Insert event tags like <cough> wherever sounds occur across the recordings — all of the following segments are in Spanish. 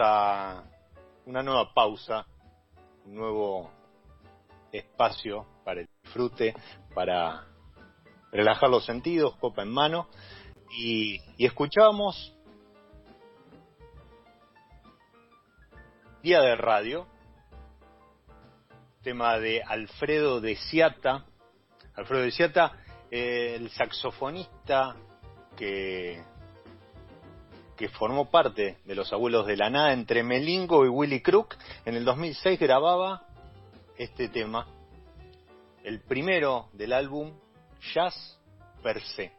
A una nueva pausa, un nuevo espacio para el disfrute, para relajar los sentidos, copa en mano, y, escuchábamos Día de Radio, tema de Alfredo de Ciata, Alfredo de Ciata, eh, el saxofonista que que formó parte de Los Abuelos de la Nada entre Melingo y Willy Crook, en el 2006 grababa este tema, el primero del álbum Jazz Per Se.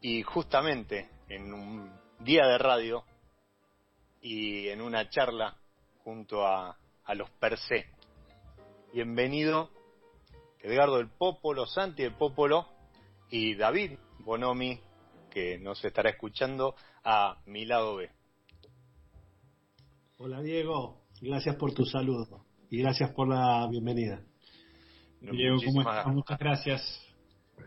Y justamente en un día de radio y en una charla junto a, a los Per Se. Bienvenido Edgardo del Popolo, Santi del Popolo y David Bonomi que nos estará escuchando a mi lado B. Hola Diego, gracias por tu saludo y gracias por la bienvenida. Diego, ¿cómo estás? Muchas gracias.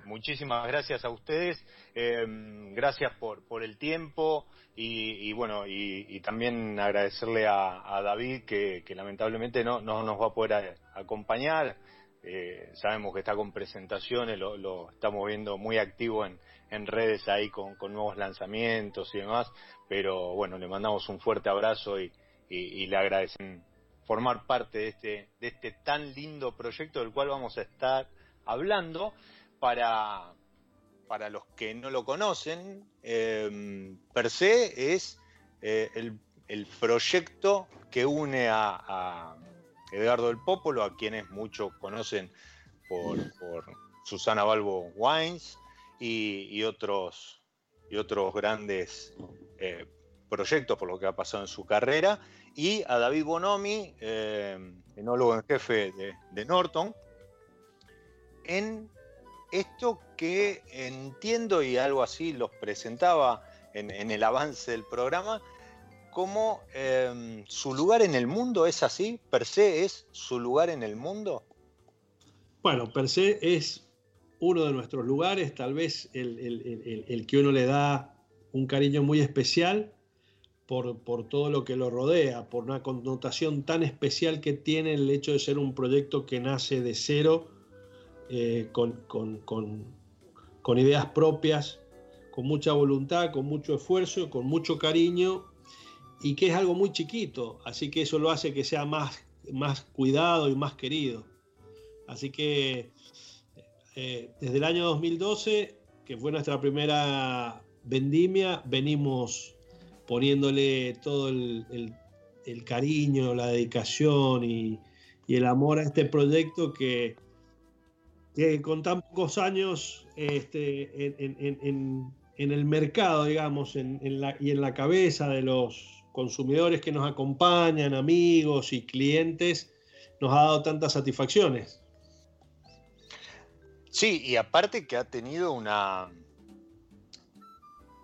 muchísimas gracias a ustedes, eh, gracias por, por el tiempo y, bueno, y, también agradecerle a, David que, lamentablemente no, no, nos va a poder acompañar. Eh, sabemos que está con presentaciones, lo, estamos viendo muy activo en, en redes ahí con, con, nuevos lanzamientos y demás, pero bueno, le mandamos un fuerte abrazo y, y le agradecen formar parte de este, de este tan lindo proyecto del cual vamos a estar hablando. Para, para los que no lo conocen, eh, per se es eh, el, proyecto que une a, Edgardo del Popolo, a quienes muchos conocen por, Susana Balbo Wines y, otros, y otros grandes eh, proyectos por lo que ha pasado en su carrera, y a David Bonomi, enólogo en jefe de, de Norton, en esto que entiendo y algo así los presentaba en, el avance del programa, como em, su lugar en el mundo es así, per se es su lugar en el mundo. Bueno, per se es uno de nuestros lugares, tal vez el, que uno le da un cariño muy especial por, todo lo que lo rodea, por una connotación tan especial que tiene el hecho de ser un proyecto que nace de cero eh, con, ideas propias, con mucha voluntad, con mucho esfuerzo, con mucho cariño y que es algo muy chiquito, así que eso lo hace que sea más, más cuidado y más querido. Así que eh, desde el año 2012, que fue nuestra primera vendimia, venimos poniéndole todo el, cariño, la dedicación y, y, el amor a este proyecto que, que con tan pocos años este, en, el mercado, digamos, la, y en la cabeza de los consumidores que nos acompañan, amigos y clientes, nos ha dado tantas satisfacciones. Sí, y aparte que ha tenido una,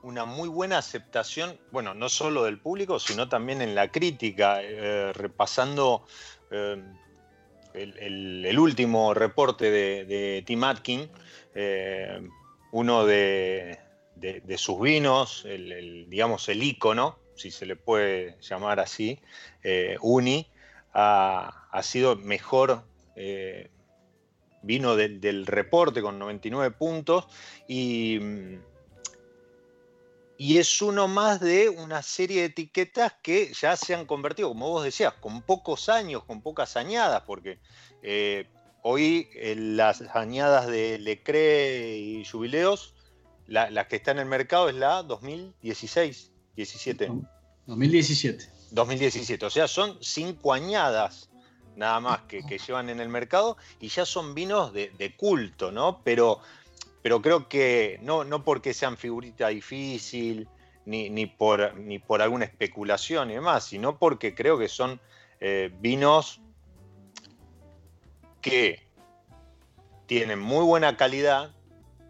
una muy buena aceptación, bueno, no solo del público, sino también en la crítica, eh, repasando eh, el, último reporte de, Tim Atkin, eh, uno de, sus vinos, digamos el ícono, si se le puede llamar así, Uni, ha, sido mejor vino del reporte con 99 puntos y y es uno más de una serie de etiquetas que ya se han convertido, como vos decías, con pocos años, con pocas añadas, porque eh, hoy eh, las añadas de Lecre y Jubileos, la, que está en el mercado es la 2016, 17. 2017. 2017, o sea, son cinco añadas nada más que, llevan en el mercado y ya son vinos de, de culto, ¿no? Pero pero creo que no, no porque sean figurita difícil, ni, ni, por, ni por alguna especulación y demás, sino porque creo que son eh, vinos que tienen muy buena calidad,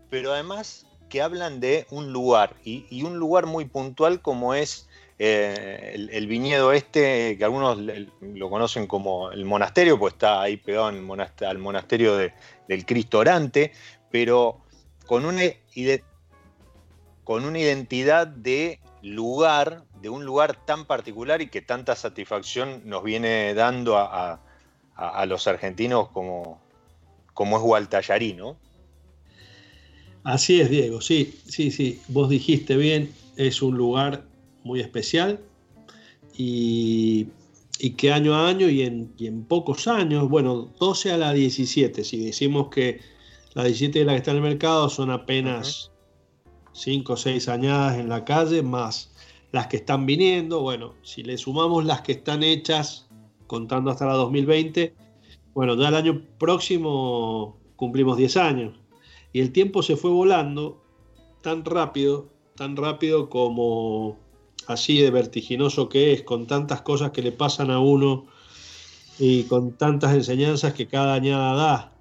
pero además que hablan de un lugar, y, un lugar muy puntual como es eh, el, viñedo este, que algunos lo conocen como el monasterio, pues está ahí pegado al monasterio del Cristo Orante, pero con una, con una identidad de lugar, de un lugar tan particular y que tanta satisfacción nos viene dando a, los argentinos como, como es Gualtallarí, ¿no? Así es, Diego, sí, sí, sí, vos dijiste bien, es un lugar muy especial y, que año a año y en, y en, pocos años, bueno, 12 a la 17, si decimos que las 17 de las que están en el mercado son apenas 5 o 6 añadas en la calle, más las que están viniendo. Bueno, si le sumamos las que están hechas, contando hasta la 2020, bueno, ya el año próximo cumplimos 10 años. Y el tiempo se fue volando tan rápido, tan rápido como así de vertiginoso que es, con tantas cosas que le pasan a uno y con tantas enseñanzas que cada añada da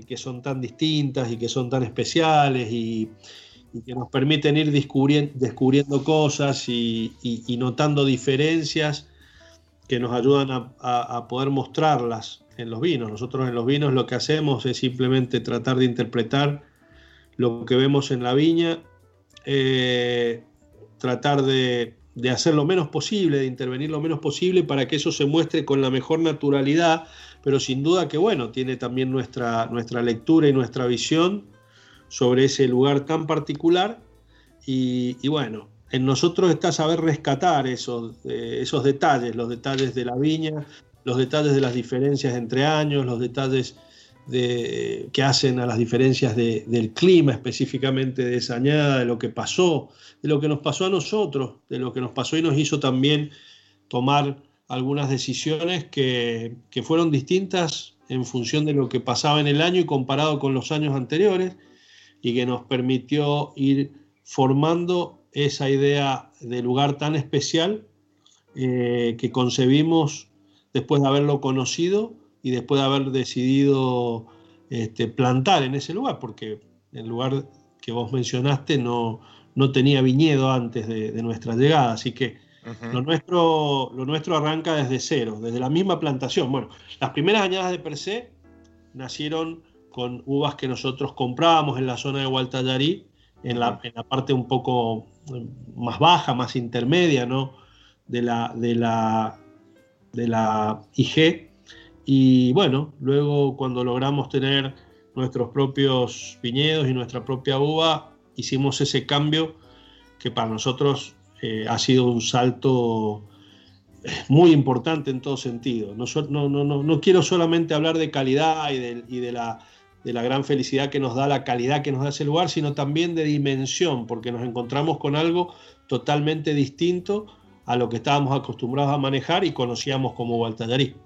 que son tan distintas y que son tan especiales y, que nos permiten ir descubriendo, cosas y, notando diferencias que nos ayudan a, poder mostrarlas en los vinos. Nosotros en los vinos lo que hacemos es simplemente tratar de interpretar lo que vemos en la viña, eh, tratar de, hacer lo menos posible, de intervenir lo menos posible para que eso se muestre con la mejor naturalidad, pero sin duda que bueno, tiene también nuestra, nuestra lectura y nuestra visión sobre ese lugar tan particular. Y, bueno, en nosotros está saber rescatar esos, eh, esos detalles, los detalles de la viña, los detalles de las diferencias entre años, los detalles de, que hacen a las diferencias del clima específicamente de esa añada, de lo que pasó, de lo que nos pasó a nosotros, de lo que nos pasó y nos hizo también tomar algunas decisiones que, que fueron distintas en función de lo que pasaba en el año y comparado con los años anteriores y que nos permitió ir formando esa idea de lugar tan especial eh, que concebimos después de haberlo conocido y después de haber decidido este, plantar en ese lugar, porque el lugar que vos mencionaste no, no tenía viñedo antes de, nuestra llegada, así que lo, nuestro, lo nuestro arranca desde cero, desde la misma plantación. Bueno, las primeras añadas de per se nacieron con uvas que nosotros comprábamos en la zona de Gualtallarí, en la, en la parte un poco eh, más baja, más intermedia, ¿no? De la, de la, de la IG, y bueno, luego cuando logramos tener nuestros propios viñedos y nuestra propia uva, hicimos ese cambio que para nosotros eh, ha sido un salto eh, muy importante en todo sentido. No, no, no, no quiero solamente hablar de calidad y, de, la, de, la, gran felicidad que nos da la calidad que nos da ese lugar, sino también de dimensión, porque nos encontramos con algo totalmente distinto a lo que estábamos acostumbrados a manejar y conocíamos como Gualtallarí.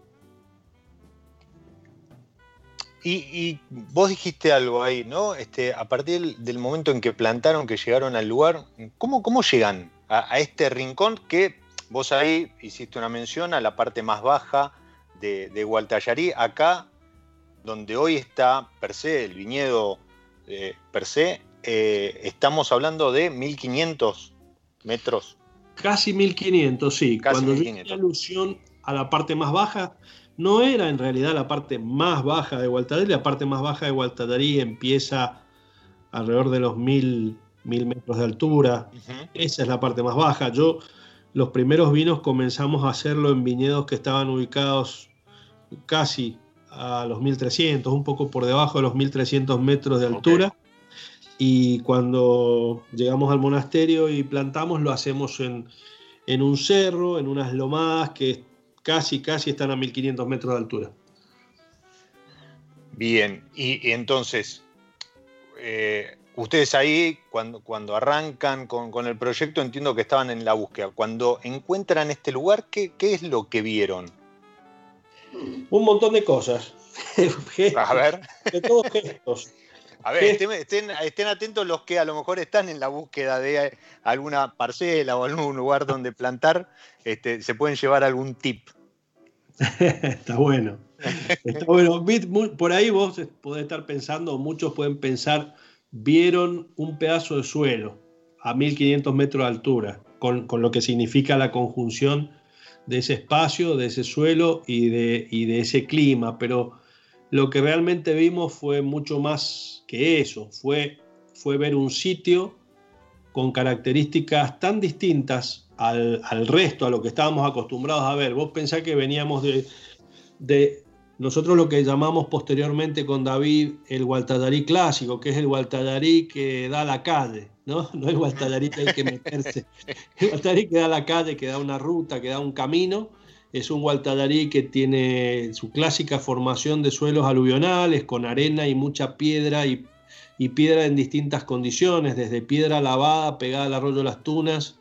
Y, vos dijiste algo ahí, ¿no? Este, a partir del, momento en que plantaron, que llegaron al lugar, ¿cómo, cómo llegan a, este rincón que vos ahí hiciste una mención a la parte más baja de, de acá, donde hoy está per se, el viñedo eh, per se, eh, estamos hablando de 1500 metros. Casi 1500, sí. Casi Cuando 1500. alusión a la parte más baja, no era en realidad la parte más baja de Gualtadarí, la parte más baja de Gualtadarí empieza alrededor de los mil, metros de altura, esa es la parte más baja. Yo, los primeros vinos comenzamos a hacerlo en viñedos que estaban ubicados casi a los 1300, un poco por debajo de los 1300 metros de altura. Y cuando llegamos al monasterio y plantamos, lo hacemos en, en un cerro, en unas lomadas que casi, casi están a 1500 metros de altura. Bien, y, entonces, eh, ustedes ahí, cuando, cuando arrancan con, el proyecto, entiendo que estaban en la búsqueda. Cuando encuentran este lugar, ¿qué, es lo que vieron? Un montón de cosas. <laughs> a ver. De todos gestos. A ver, estén, estén, atentos los que a lo mejor están en la búsqueda de alguna parcela o algún lugar donde plantar, este, se pueden llevar algún tip. <laughs> Está bueno. Está bueno. Por ahí vos podés estar pensando, muchos pueden pensar, vieron un pedazo de suelo a 1500 metros de altura, con, lo que significa la conjunción de ese espacio, de ese suelo y de, de ese clima, pero lo que realmente vimos fue mucho más que eso, fue, fue ver un sitio con características tan distintas al, resto, a lo que estábamos acostumbrados a ver. Vos pensás que veníamos de, de nosotros lo que llamamos posteriormente con David el Gualtallarí clásico, que es el Gualtallarí que da la calle, ¿no? <laughs> No el Gualtallarí que hay que meterse. El Gualtallarí que da la calle, que da una ruta, que da un camino. Es un Gualtallarí que tiene su clásica formación de suelos aluvionales, con arena y mucha piedra y, y piedra en distintas condiciones, desde piedra lavada pegada al arroyo Las Tunas,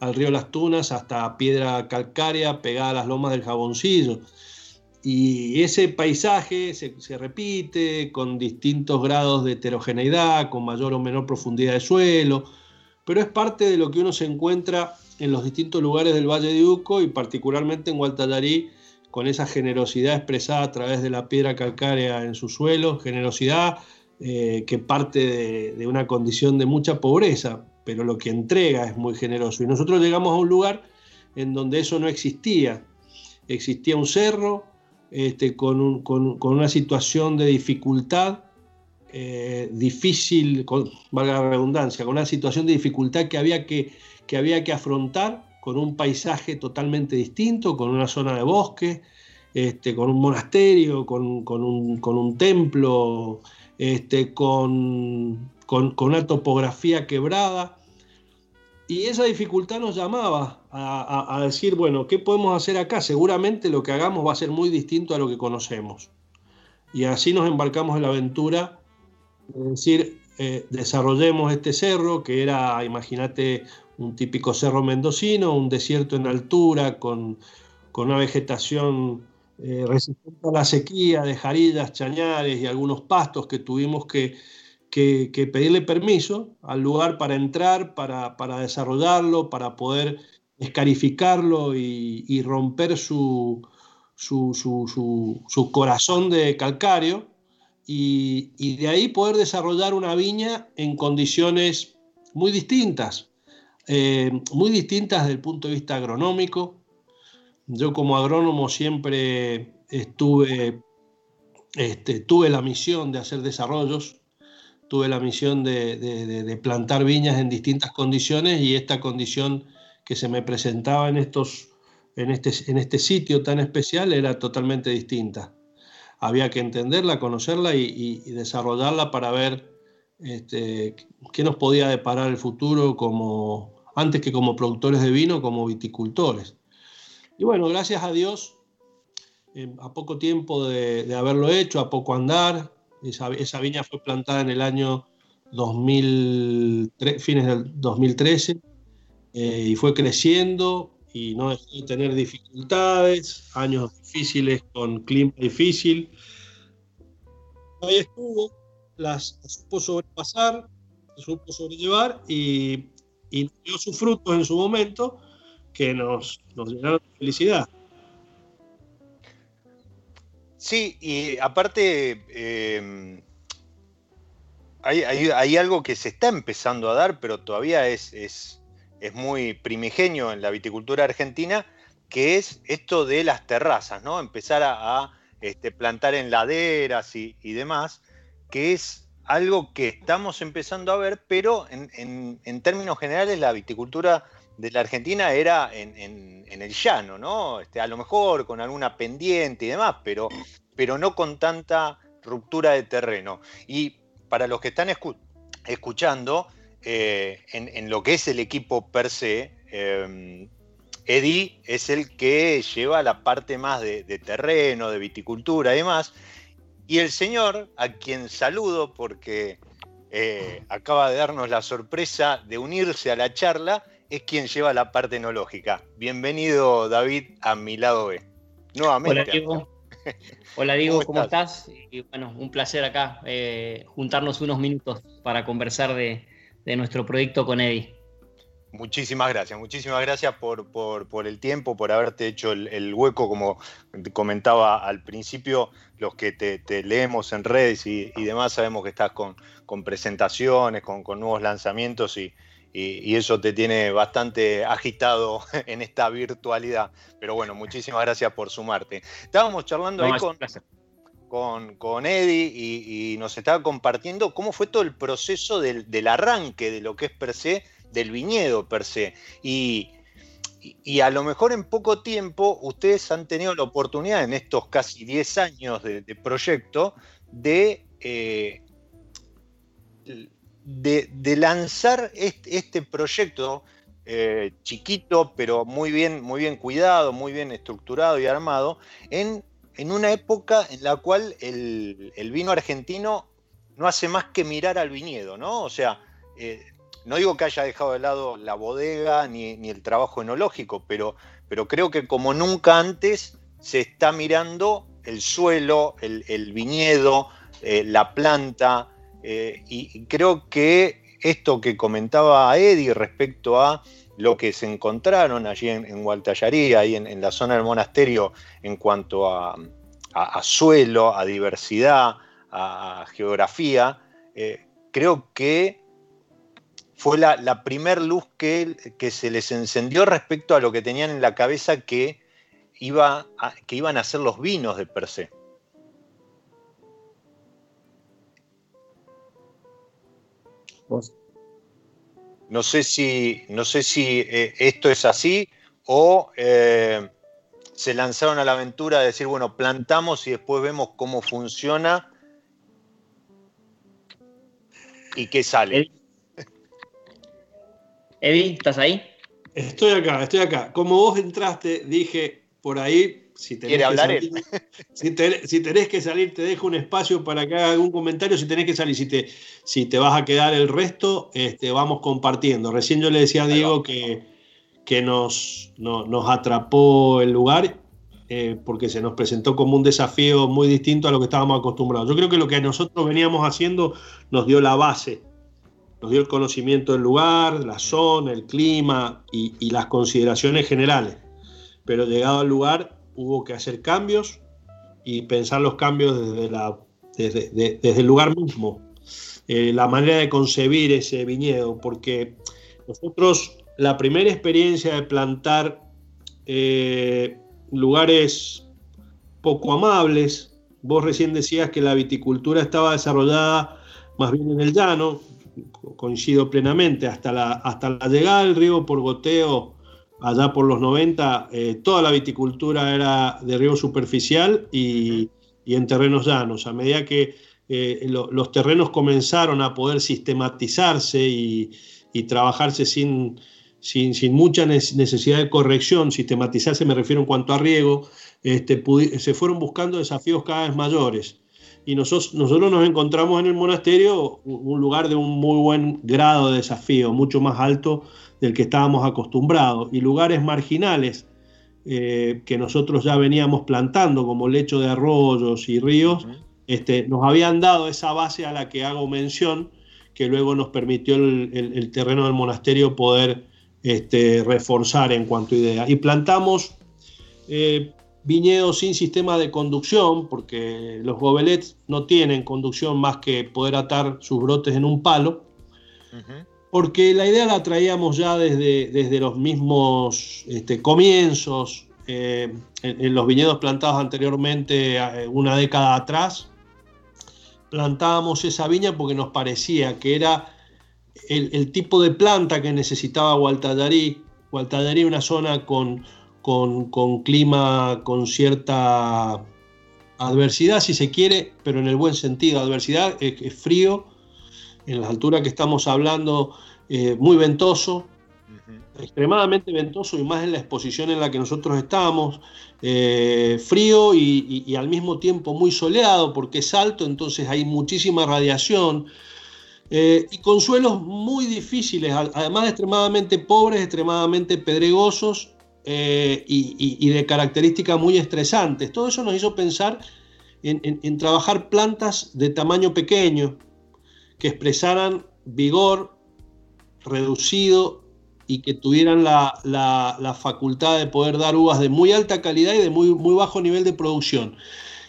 al río Las Tunas hasta piedra calcárea pegada a las lomas del jaboncillo. Y ese paisaje se, repite con distintos grados de heterogeneidad, con mayor o menor profundidad de suelo, pero es parte de lo que uno se encuentra en los distintos lugares del Valle de Uco y particularmente en Gualtallarí, con esa generosidad expresada a través de la piedra calcárea en su suelo, generosidad eh, que parte de, una condición de mucha pobreza, pero lo que entrega es muy generoso. Y nosotros llegamos a un lugar en donde eso no existía. Existía un cerro este, con, una situación de dificultad eh, difícil, con, valga la redundancia, con una situación de dificultad que había que, que había que afrontar con un paisaje totalmente distinto, con una zona de bosque, este, con un monasterio, con, un, templo, este, con, una topografía quebrada. Y esa dificultad nos llamaba a, decir, bueno, ¿qué podemos hacer acá? Seguramente lo que hagamos va a ser muy distinto a lo que conocemos. Y así nos embarcamos en la aventura de decir, eh, desarrollemos este cerro, que era, imagínate, un típico cerro mendocino, un desierto en altura, con, con una vegetación eh, resistente a la sequía de jarillas, chañares y algunos pastos que tuvimos que, pedirle permiso al lugar para entrar, para, desarrollarlo, para poder escarificarlo y, romper su, su, corazón de calcario y, de ahí poder desarrollar una viña en condiciones muy distintas, eh, muy distintas desde el punto de vista agronómico, yo como agrónomo siempre estuve, este, tuve la misión de hacer desarrollos, tuve la misión de, plantar viñas en distintas condiciones y esta condición que se me presentaba en, estos, en, este, en este sitio tan especial era totalmente distinta. Había que entenderla, conocerla y, desarrollarla para ver este, qué nos podía deparar el futuro como, antes que como productores de vino, como viticultores. Y bueno, gracias a Dios, eh, a poco tiempo de, haberlo hecho, a poco andar, esa, viña fue plantada en el año 2003, fines del 2013 eh, y fue creciendo y no dejó de tener dificultades, años difíciles con clima difícil. Ahí estuvo, las, supo sobrepasar, supo sobrellevar y, y dio sus frutos en su momento que nos, nos llenaron de felicidad. Sí, y aparte eh, hay, algo que se está empezando a dar, pero todavía es, es, muy primigenio en la viticultura argentina, que es esto de las terrazas, ¿no? Empezar a, este, plantar en laderas y, demás, que es algo que estamos empezando a ver, pero en, términos generales la viticultura de la Argentina era en, el llano, ¿no? Este, a lo mejor con alguna pendiente y demás, pero, no con tanta ruptura de terreno. Y para los que están escuchando, eh, en, lo que es el equipo per se, eh, Eddie es el que lleva la parte más de, terreno, de viticultura y demás. Y el señor, a quien saludo porque eh, acaba de darnos la sorpresa de unirse a la charla, es quien lleva la parte enológica. Bienvenido, David, a mi lado B. Nuevamente. Hola, Diego. Hola, Diego, ¿cómo, estás? Y bueno, un placer acá eh, juntarnos unos minutos para conversar de, nuestro proyecto con Eddie. Muchísimas gracias, muchísimas gracias por, el tiempo, por haberte hecho el, hueco, como comentaba al principio, los que te, leemos en redes y, demás, sabemos que estás con, presentaciones, con, con nuevos lanzamientos y, y, eso te tiene bastante agitado <laughs> en esta virtualidad. Pero bueno, muchísimas gracias por sumarte. Estábamos charlando ahí con, con, Eddie y, nos estaba compartiendo cómo fue todo el proceso del, arranque de lo que es per se, del viñedo per se. Y, y, a lo mejor en poco tiempo ustedes han tenido la oportunidad en estos casi 10 años de, proyecto de eh, de, lanzar este, proyecto eh, chiquito, pero muy bien, muy bien cuidado, muy bien estructurado y armado, en, una época en la cual el, vino argentino no hace más que mirar al viñedo, ¿no? O sea, eh, no digo que haya dejado de lado la bodega ni, el trabajo enológico, pero, pero creo que como nunca antes se está mirando el suelo, el, viñedo, eh, la planta, eh, y creo que esto que comentaba Eddie respecto a lo que se encontraron allí en, en ahí en, la zona del monasterio, en cuanto a, suelo, a diversidad, a, geografía, eh, creo que fue la, la primer luz que, que, se les encendió respecto a lo que tenían en la cabeza que, iba que iban a ser los vinos de per se. No sé si, no sé si eh, esto es así o eh, se lanzaron a la aventura de decir, bueno, plantamos y después vemos cómo funciona y qué sale. Eddie, ¿estás ahí? Estoy acá, estoy acá. Como vos entraste, dije por ahí, si tenés, que salir, <laughs> si, tenés que salir, te dejo un espacio para que haga algún comentario. Si tenés que salir, si te, si te vas a quedar el resto, este, vamos compartiendo. Recién yo le decía a Diego que, que nos, nos atrapó el lugar eh, porque se nos presentó como un desafío muy distinto a lo que estábamos acostumbrados. Yo creo que lo que nosotros veníamos haciendo nos dio la base nos dio el conocimiento del lugar, la zona, el clima y, las consideraciones generales. Pero llegado al lugar hubo que hacer cambios y pensar los cambios desde, la, desde, el lugar mismo, eh, la manera de concebir ese viñedo, porque nosotros la primera experiencia de plantar eh, lugares poco amables, vos recién decías que la viticultura estaba desarrollada más bien en el llano, coincido plenamente, hasta la, hasta la llegada del río por goteo, allá por los 90, eh, toda la viticultura era de río superficial y, en terrenos llanos. A medida que eh, los terrenos comenzaron a poder sistematizarse y, trabajarse sin, sin, mucha necesidad de corrección, sistematizarse me refiero en cuanto a riego, este, se fueron buscando desafíos cada vez mayores y nosotros, nosotros nos encontramos en el monasterio un lugar de un muy buen grado de desafío, mucho más alto del que estábamos acostumbrados, y lugares marginales eh, que nosotros ya veníamos plantando, como lecho de arroyos y ríos, este, nos habían dado esa base a la que hago mención, que luego nos permitió el, terreno del monasterio poder este, reforzar en cuanto a idea. Y plantamos eh, viñedos sin sistema de conducción, porque los gobelets no tienen conducción más que poder atar sus brotes en un palo, porque la idea la traíamos ya desde, desde los mismos este, comienzos, eh, en, los viñedos plantados anteriormente, eh, una década atrás, plantábamos esa viña porque nos parecía que era el, tipo de planta que necesitaba Gualtallarí. Gualtallarí, una zona con con, clima con cierta adversidad, si se quiere, pero en el buen sentido. Adversidad es, frío, en la altura que estamos hablando, eh, muy ventoso, extremadamente ventoso y más en la exposición en la que nosotros estamos, eh, frío y, al mismo tiempo muy soleado porque es alto, entonces hay muchísima radiación. Eh, y con suelos muy difíciles, además extremadamente pobres, extremadamente pedregosos eh, y, de características muy estresantes. Todo eso nos hizo pensar en, trabajar plantas de tamaño pequeño que expresaran vigor reducido y que tuvieran la, facultad de poder dar uvas de muy alta calidad y de muy, muy bajo nivel de producción.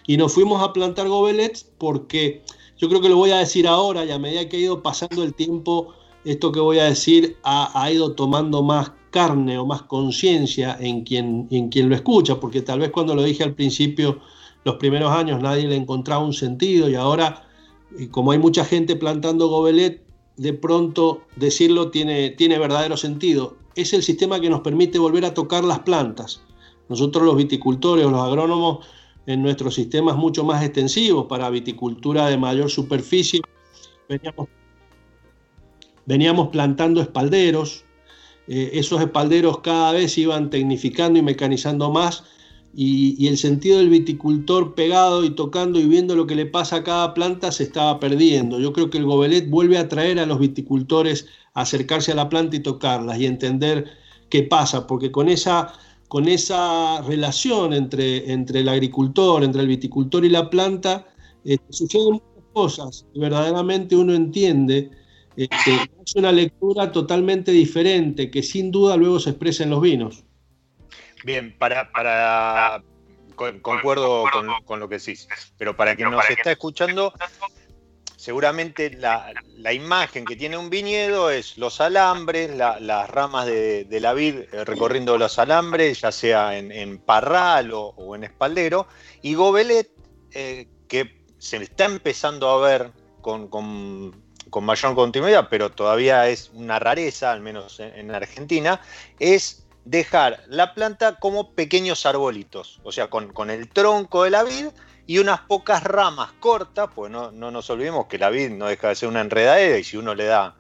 Y nos fuimos a plantar gobelets porque yo creo que lo voy a decir ahora y a medida que ha ido pasando el tiempo, esto que voy a decir ha, ha ido tomando más carne o más conciencia en quien, en quien lo escucha, porque tal vez cuando lo dije al principio, los primeros años nadie le encontraba un sentido y ahora, como hay mucha gente plantando gobelet, de pronto decirlo tiene, tiene verdadero sentido. Es el sistema que nos permite volver a tocar las plantas. Nosotros los viticultores los agrónomos en nuestros sistemas mucho más extensivos para viticultura de mayor superficie, veníamos, veníamos plantando espalderos, eh, esos espalderos cada vez iban tecnificando y mecanizando más y, el sentido del viticultor pegado y tocando y viendo lo que le pasa a cada planta se estaba perdiendo. Yo creo que el gobelet vuelve a traer a los viticultores a acercarse a la planta y tocarlas y entender qué pasa, porque con esa, con esa relación entre, entre el agricultor, entre el viticultor y la planta, eh, suceden muchas cosas verdaderamente uno entiende este, es una lectura totalmente diferente que sin duda luego se expresa en los vinos. Bien, para, para concuerdo con, lo que decís, pero para quien nos está escuchando, seguramente la, imagen que tiene un viñedo es los alambres, las ramas de, la vid eh, recorriendo los alambres, ya sea en, parral o, en espaldero, y gobelet, eh, que se está empezando a ver con con mayor continuidad, pero todavía es una rareza, al menos en, Argentina, es dejar la planta como pequeños arbolitos, o sea, con, el tronco de la vid y unas pocas ramas cortas, pues no, nos olvidemos que la vid no deja de ser una enredadera y si uno le da,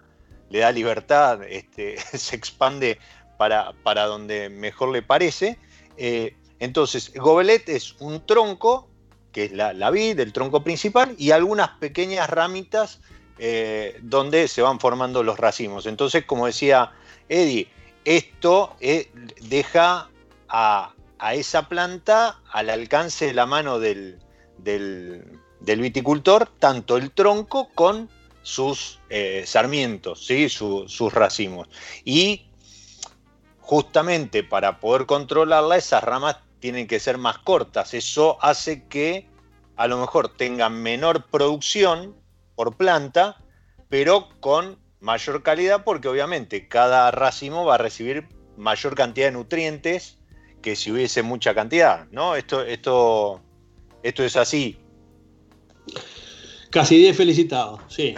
le da libertad, este, <laughs> se expande para, para, donde mejor le parece. Eh, entonces, gobelet es un tronco, que es la, la vid, el tronco principal, y algunas pequeñas ramitas eh, donde se van formando los racimos. Entonces, como decía Eddie, esto eh, deja a, esa planta al alcance de la mano del, viticultor, tanto el tronco con sus eh, sarmientos, ¿sí? sus racimos. Y justamente para poder controlarla, esas ramas tienen que ser más cortas. Eso hace que a lo mejor tengan menor producción por planta, pero con mayor calidad porque obviamente cada racimo va a recibir mayor cantidad de nutrientes que si hubiese mucha cantidad, ¿no? Esto, esto, esto es así. Casi 10 felicitados, sí.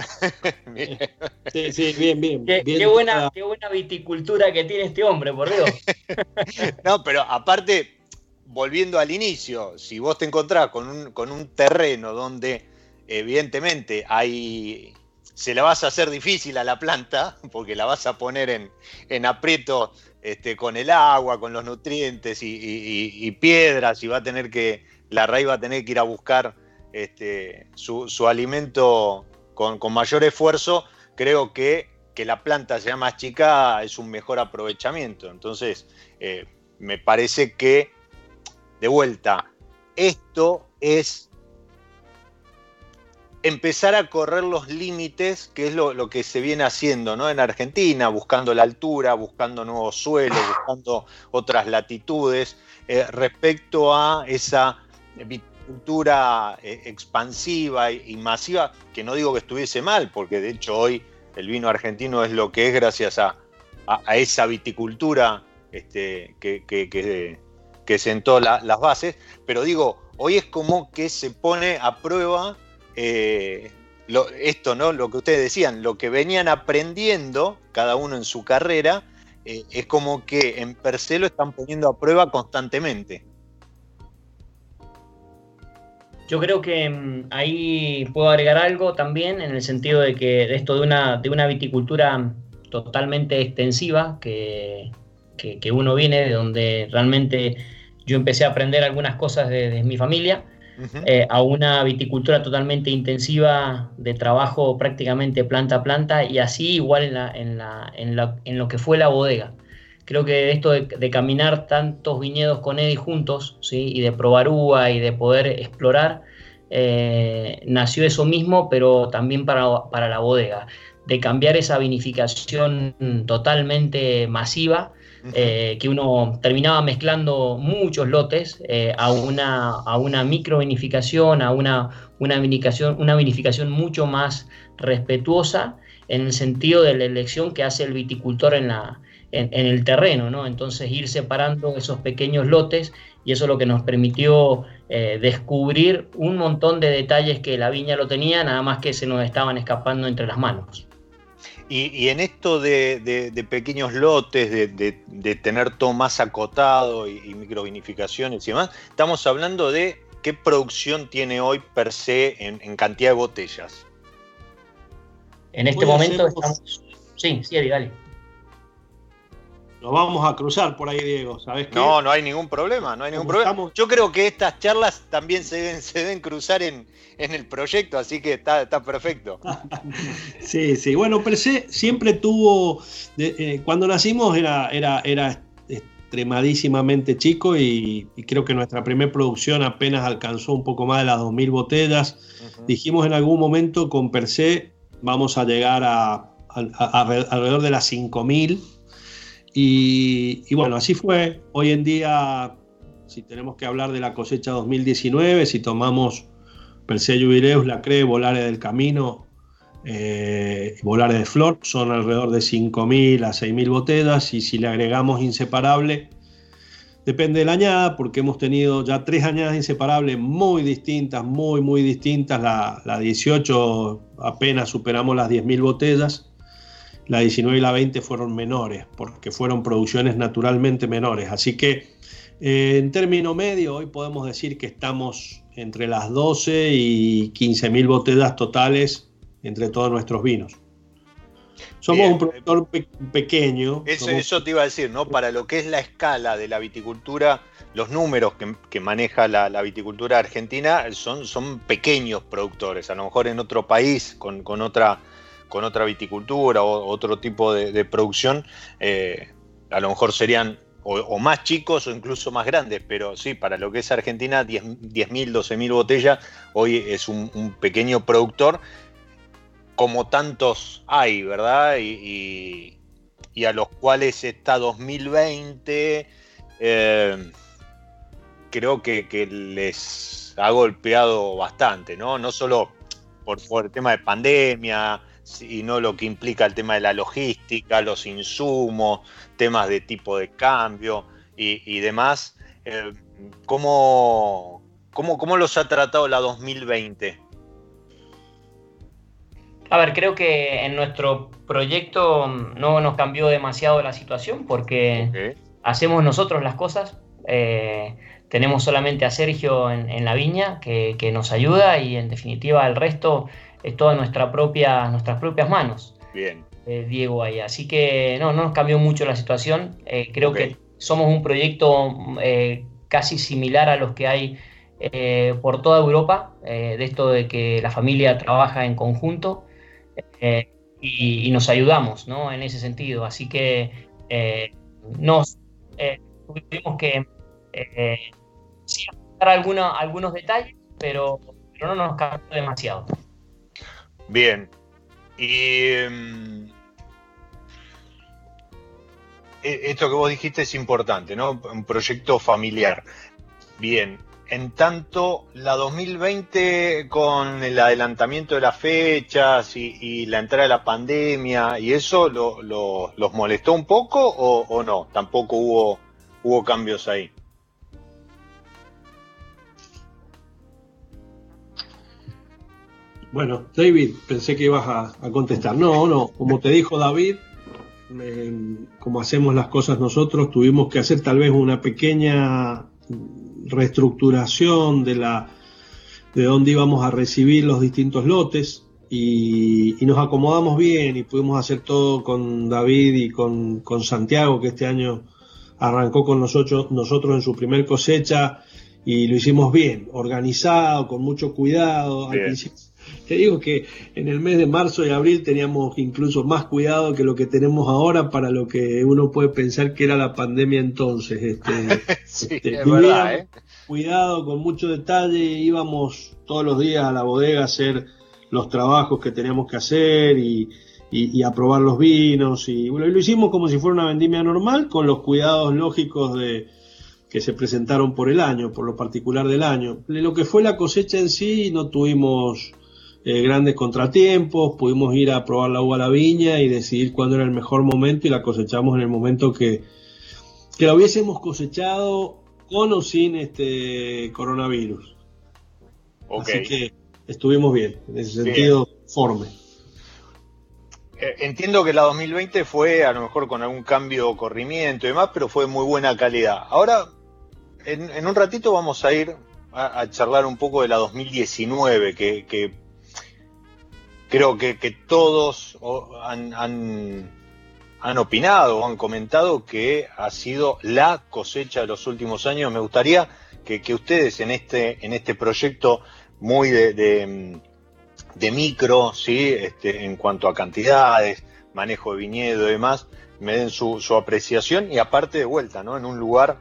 bien. <laughs> Sí, sí, bien, bien. Qué, buena, qué buena viticultura que tiene este hombre, por Dios. <laughs> no, pero aparte, volviendo al inicio, si vos te encontrás con un, con un terreno donde evidentemente hay, se la vas a hacer difícil a la planta, <laughs> porque la vas a poner en, en aprieto este, con el agua, con los nutrientes y, piedras, y va a tener que, la raíz va a tener que ir a buscar este, su, alimento con, mayor esfuerzo, creo que que la planta sea más chica es un mejor aprovechamiento. Entonces, eh, me parece que, de vuelta, esto es empezar a correr los límites, que es lo, que se viene haciendo ¿no? en Argentina, buscando la altura, buscando nuevos suelos, buscando otras latitudes, eh, respecto a esa viticultura eh, expansiva y, masiva, que no digo que estuviese mal, porque de hecho hoy el vino argentino es lo que es gracias a, esa viticultura este, que, que, sentó las bases, pero digo, hoy es como que se pone a prueba eh, esto, ¿no? Lo que ustedes decían, lo que venían aprendiendo cada uno en su carrera, eh, es como que en per se lo están poniendo a prueba constantemente. Yo creo que mm, ahí puedo agregar algo también en el sentido de que esto de una, de una viticultura totalmente extensiva, que, uno viene de donde realmente yo empecé a aprender algunas cosas de mi familia, eh, a una viticultura totalmente intensiva de trabajo prácticamente planta a planta y así igual en, la, en, la, en, la, en lo que fue la bodega. Creo que esto de, caminar tantos viñedos con Eddie juntos ¿sí? y de probar uva y de poder explorar, eh, nació eso mismo, pero también para, para la bodega, de cambiar esa vinificación totalmente masiva eh, que uno terminaba mezclando muchos lotes eh, a, una, a una microvinificación, a una, una, vinificación, una vinificación mucho más respetuosa en el sentido de la elección que hace el viticultor en, la, en, el terreno, ¿no? Entonces ir separando esos pequeños lotes y eso es lo que nos permitió eh, descubrir un montón de detalles que la viña lo tenía, nada más que se nos estaban escapando entre las manos. Y, en esto de, pequeños lotes, de, tener todo más acotado y, microvinificaciones y demás, estamos hablando de qué producción tiene hoy per se en, cantidad de botellas. En este momento estamos... Sí, sí, dale. Nos vamos a cruzar por ahí, Diego, ¿sabes qué? No, no hay ningún problema, no hay ningún problema. Yo creo que estas charlas también se deben, se deben cruzar en, el proyecto, así que está, está perfecto. <laughs> sí, sí, bueno, pero siempre tuvo, eh, cuando nacimos era, era, era extremadísimamente chico y, creo que nuestra primera producción apenas alcanzó un poco más de las 2.000 botellas. Dijimos en algún momento con per se vamos a llegar a, alrededor de las 5.000 y, bueno, así fue. Hoy en día, si tenemos que hablar de la cosecha 2019, si tomamos Persea Jubileus, La Cree, Volare del Camino, eh, Volare de Flor, son alrededor de 5.000 a 6.000 botellas y si le agregamos Inseparable, Depende de la añada, porque hemos tenido ya tres añadas inseparables muy distintas, muy, muy distintas. La 18 apenas superamos las 10.000 botellas. La 19 y la 20 fueron menores, porque fueron producciones naturalmente menores. Así que eh, en término medio, hoy podemos decir que estamos entre las 12 y 15.000 botellas totales entre todos nuestros vinos. Somos un productor pequeño. Eso, te iba a decir, ¿no? Para lo que es la escala de la viticultura, los números que, maneja la, viticultura argentina son, son pequeños productores. A lo mejor en otro país, con, otra, con otra viticultura o otro tipo de, producción, eh, a lo mejor serían o, más chicos o incluso más grandes, pero sí, para lo que es Argentina, 10.000, 12.000 botellas, hoy es un pequeño productor como tantos hay, ¿verdad? Y, a los cuales está 2020 eh, creo que, les ha golpeado bastante, ¿no? No solo por, el tema de pandemia, sino lo que implica el tema de la logística, los insumos, temas de tipo de cambio y, demás. Eh, ¿cómo, cómo, cómo los ha tratado la 2020? A ver, creo que en nuestro proyecto no nos cambió demasiado la situación porque hacemos nosotros las cosas. Eh, tenemos solamente a Sergio en, la viña que, nos ayuda y en definitiva el resto es toda nuestra propia, nuestras propias manos. Bien. Eh, Diego ahí. Así que no, no nos cambió mucho la situación. Eh, creo que somos un proyecto casi similar a los que hay por toda Europa, de esto de que la familia trabaja en conjunto. Eh, y, nos ayudamos ¿no? en ese sentido. Así que eh, nos eh, tuvimos que sí, algunos detalles, pero, no nos cambió demasiado. Bien. Y mm, e, esto que vos dijiste es importante, ¿no? Un proyecto familiar. Bien, en tanto, la 2020 con el adelantamiento de las fechas y, la entrada de la pandemia y eso, ¿los molestó un poco o, no? Tampoco hubo, hubo cambios ahí. Bueno, David, pensé que ibas a, contestar. No, no, como te dijo David, como hacemos las cosas nosotros, tuvimos que hacer tal vez una pequeña reestructuración de la de dónde íbamos a recibir los distintos lotes y, nos acomodamos bien y pudimos hacer todo con David y con, Santiago que este año arrancó con nosotros, nosotros en su primer cosecha y lo hicimos bien, organizado, con mucho cuidado. <laughs> Te digo que en el mes de marzo y abril teníamos incluso más cuidado que lo que tenemos ahora para lo que uno puede pensar que era la pandemia entonces. Este, <laughs> este ¿eh? Cuidado, con mucho detalle, íbamos todos los días a la bodega a hacer los trabajos que teníamos que hacer y, a probar los vinos. Y bueno, lo hicimos como si fuera una vendimia normal, con los cuidados lógicos de que se presentaron por el año, por lo particular del año. Lo que fue la cosecha en sí, no tuvimos eh, grandes contratiempos, pudimos ir a probar la uva a la viña y decidir cuándo era el mejor momento y la cosechamos en el momento que, que la hubiésemos cosechado con o sin este coronavirus. Así que estuvimos bien, en ese sentido, forme. Eh, entiendo que la 2020 fue a lo mejor con algún cambio o corrimiento y demás, pero fue muy buena calidad. Ahora, en, un ratito vamos a ir a, charlar un poco de la 2019, que, que creo que, todos han, han, opinado o han comentado que ha sido la cosecha de los últimos años. Me gustaría que, ustedes en este, en este proyecto muy de, micro, ¿sí? Este, en cuanto a cantidades, manejo de viñedo y demás, me den su, su apreciación y aparte de vuelta, ¿no? En un lugar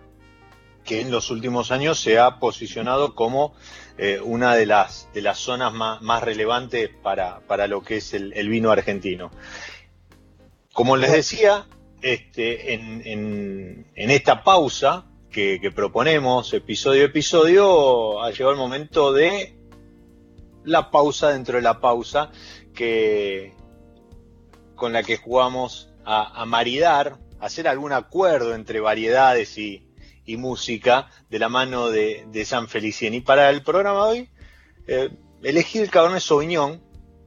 que en los últimos años se ha posicionado como eh, una de las, de las zonas más, relevantes para, lo que es el, vino argentino. Como les decía, este, en, esta pausa que, proponemos episodio a episodio, ha llegado el momento de la pausa dentro de la pausa que, con la que jugamos a, maridar, hacer algún acuerdo entre variedades y, y música de la mano de, San Felicien. Y para el programa de hoy eh, elegí el Cabernet Sauvignon,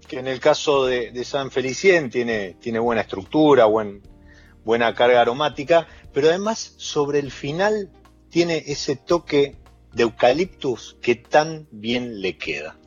que en el caso de, San Felicien tiene, tiene buena estructura, buen, buena carga aromática, pero además sobre el final tiene ese toque de eucaliptus que tan bien le queda.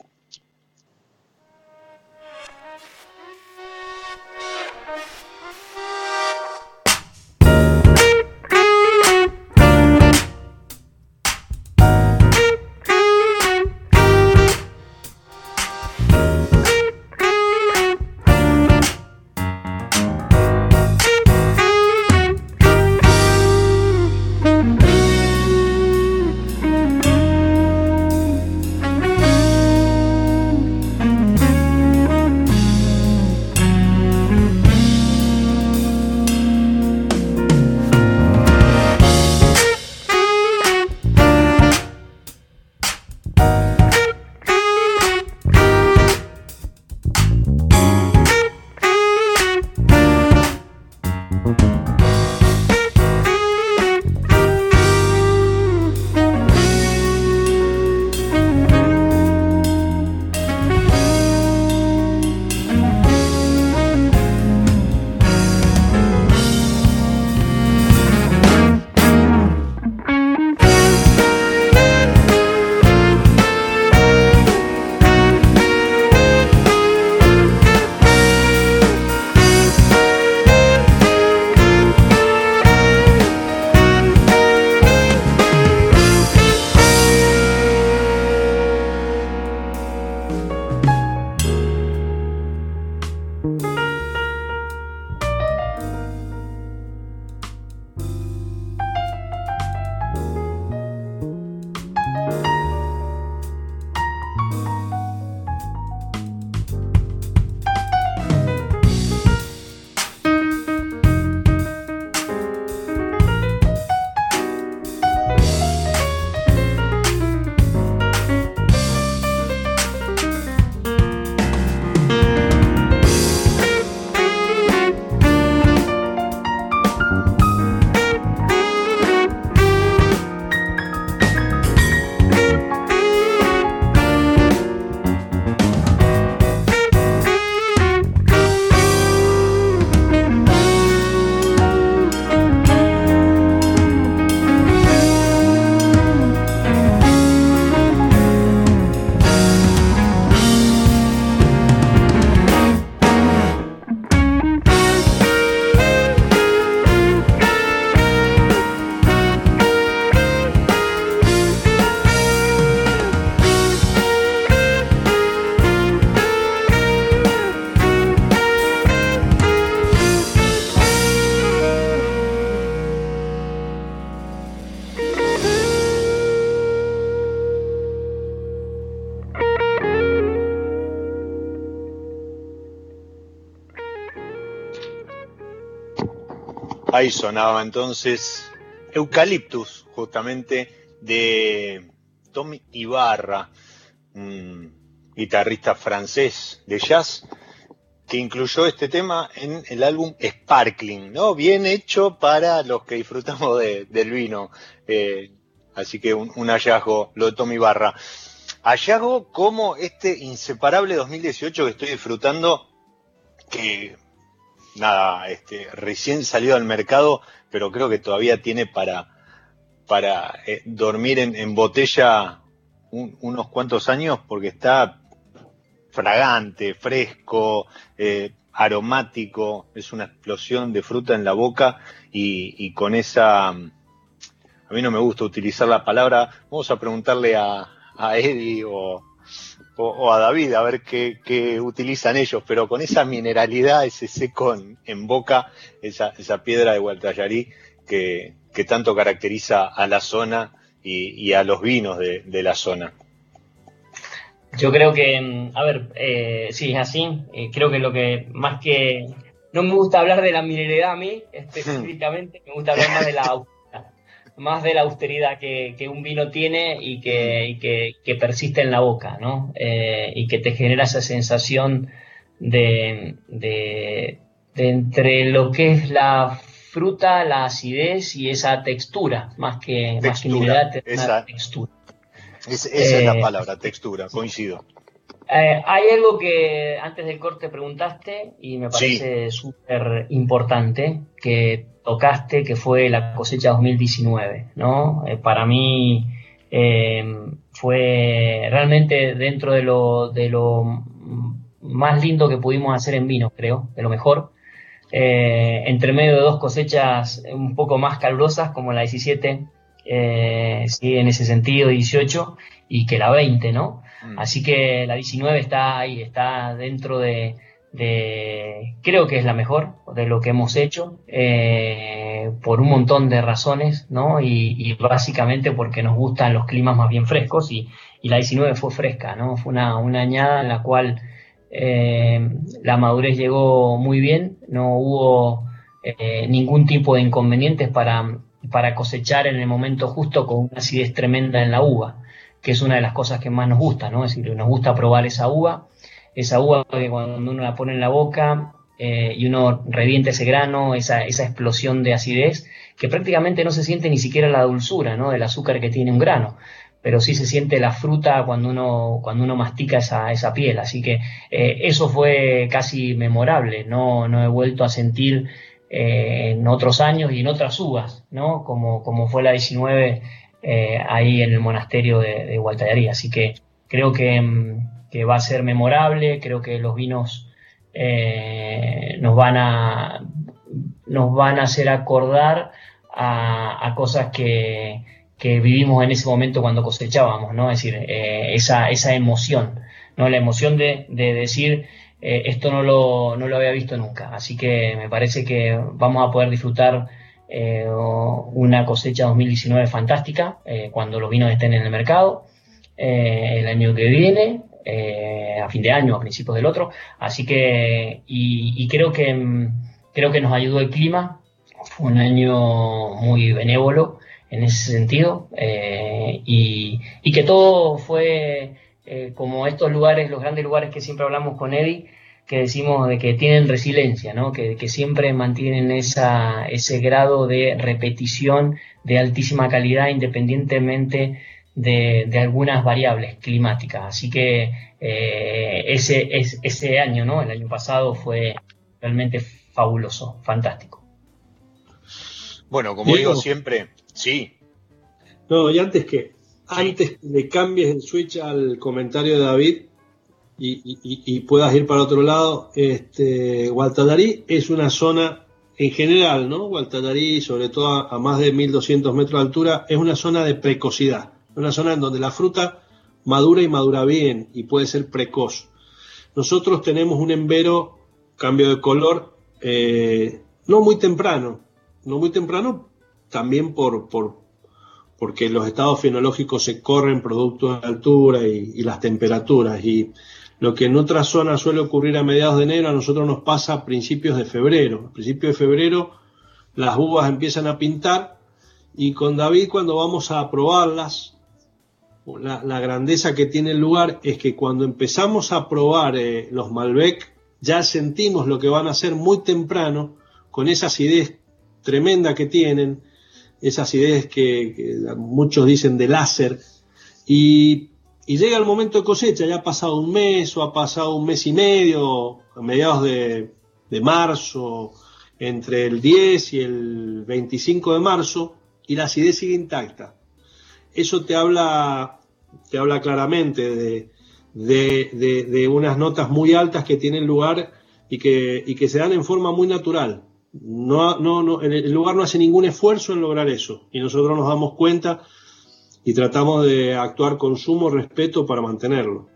Sonaba entonces Eucaliptus, justamente de Tommy Ibarra, un guitarrista francés de jazz, que incluyó este tema en el álbum Sparkling, ¿no? Bien hecho para los que disfrutamos del vino. Eh, así que un, hallazgo, lo de Tommy Ibarra. Hallazgo como este inseparable 2018 que estoy disfrutando, que nada, este, recién salió al mercado, pero creo que todavía tiene para, para eh, dormir en, botella unos cuantos años porque está fragante, fresco, eh, aromático, es una explosión de fruta en la boca y, con esa, a mí no me gusta utilizar la palabra, vamos a preguntarle a, a Eddie o, o, a David a ver qué, utilizan ellos, pero con esa mineralidad, ese seco en, boca, esa, esa, piedra de Gualtallarí que, que, tanto caracteriza a la zona y, a los vinos de, la zona. Yo creo que, a ver, eh, sí, es así. Eh, creo que lo que más que. No me gusta hablar de la mineralidad a mí, específicamente, me gusta hablar más de la <laughs> más de la austeridad que, un vino tiene y que, persiste en la boca, ¿no? Eh, y que te genera esa sensación de, entre lo que es la fruta, la acidez y esa textura, más que, más que humedad, esa, textura. esa es la palabra, textura, coincido. Eh, hay algo que antes del corte preguntaste y me parece súper importante que tocaste, que fue la cosecha 2019, ¿no? Eh, para mí eh, fue realmente dentro de lo, de lo más lindo que pudimos hacer en vino, creo, de lo mejor. entre medio de dos cosechas un poco más calurosas, como la 17, sí, en ese sentido, 18, y que la 20, ¿no? Mm. Así que la 19 está ahí, está dentro de, creo que es la mejor de lo que hemos hecho, eh, por un montón de razones, ¿no? Y, básicamente porque nos gustan los climas más bien frescos y, la 19 fue fresca, ¿no? Fue una, añada en la cual eh, la madurez llegó muy bien, no hubo eh, ningún tipo de inconvenientes para, para cosechar en el momento justo con una acidez tremenda en la uva que es una de las cosas que más nos gusta, ¿no? Es decir, nos gusta probar esa uva, esa uva que cuando uno la pone en la boca eh, y uno revienta ese grano, esa, esa explosión de acidez, que prácticamente no se siente ni siquiera la dulzura, ¿no? Del azúcar que tiene un grano pero sí se siente la fruta cuando uno, cuando uno mastica esa, esa piel. Así que eh, eso fue casi memorable. No, no he vuelto a sentir eh, en otros años y en otras uvas, ¿no? Como, como fue la 19 eh, ahí en el monasterio de, de Así que creo mm, que, va a ser memorable, creo que los vinos eh, nos, van a, nos van a hacer acordar a, cosas que, vivimos en ese momento cuando cosechábamos, ¿no? Es decir, eh, esa, esa emoción, ¿no? La emoción de, decir, esto no lo, no lo había visto nunca. Así que me parece que vamos a poder disfrutar eh, una cosecha 2019 fantástica eh, cuando los vinos estén en el mercado eh, el año que viene, a fin de año, a principios del otro. Así que, y, creo que mm, creo que nos ayudó el clima. Fue un año muy benévolo en ese sentido y, y, que todo fue como estos lugares, los grandes lugares que siempre hablamos con Eddie, que decimos de que tienen resiliencia, ¿no? que, siempre mantienen esa, ese grado de repetición de altísima calidad independientemente de, algunas variables climáticas. Así que eh, ese, ese año, ¿no? el año pasado, fue realmente fabuloso, fantástico. Bueno, como digo siempre, sí. No, y antes que, antes de cambies el switch al comentario de David, y, puedas ir para otro lado, este, es una zona en general, ¿no? Gualtadarí, sobre todo a, más de 1200 metros de altura, es una zona de precocidad, una zona en donde la fruta madura y madura bien y puede ser precoz. Nosotros tenemos un embero, cambio de color, eh, no muy temprano, no muy temprano, también por, por, porque los estados fenológicos se corren producto de la altura y, y las temperaturas. Y lo que en otras zonas suele ocurrir a mediados de enero, a nosotros nos pasa a principios de febrero. A principios de febrero las uvas empiezan a pintar y con David cuando vamos a probarlas, la, grandeza que tiene el lugar es que cuando empezamos a probar eh, los Malbec, ya sentimos lo que van a hacer muy temprano, con esa acidez tremenda que tienen, esa acidez que, que muchos dicen de láser, y y llega el momento de cosecha, ya ha pasado un mes o ha pasado un mes y medio, a mediados de, marzo, entre el 10 y el 25 de marzo, y la acidez sigue intacta. Eso te habla, te habla claramente de, unas notas muy altas que tienen lugar y que, y que se dan en forma muy natural. No, no, no, el lugar no hace ningún esfuerzo en lograr eso. Y nosotros nos damos cuenta y tratamos de actuar con sumo respeto para mantenerlo.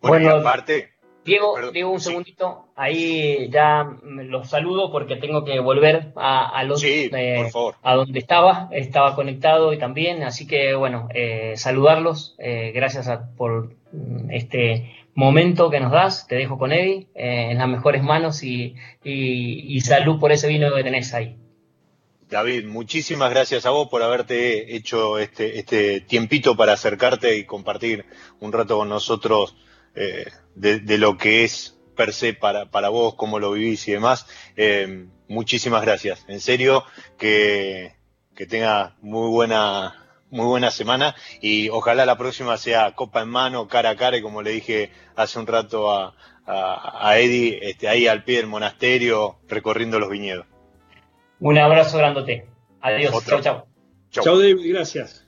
Bueno, aparte, Diego, Diego, un segundito, ahí ya los saludo porque tengo que volver a, a los eh, a donde estaba, estaba conectado y también, así que bueno, eh, saludarlos, eh, gracias por mm, este momento que nos das, te dejo con Eddie en las mejores manos y, y, y salud por ese vino que tenés ahí. David, muchísimas gracias a vos por haberte hecho este, este tiempito para acercarte y compartir un rato con nosotros eh, de, lo que es per se para, vos, cómo lo vivís y demás. Eh, muchísimas gracias. En serio, que, que tenga muy buena muy buena semana y ojalá la próxima sea copa en mano, cara a cara, y como le dije hace un rato a, a, Eddie, este, ahí al pie del monasterio, recorriendo los viñedos. Un abrazo grandote. Adiós. Chao, chao. Chao, David. Gracias.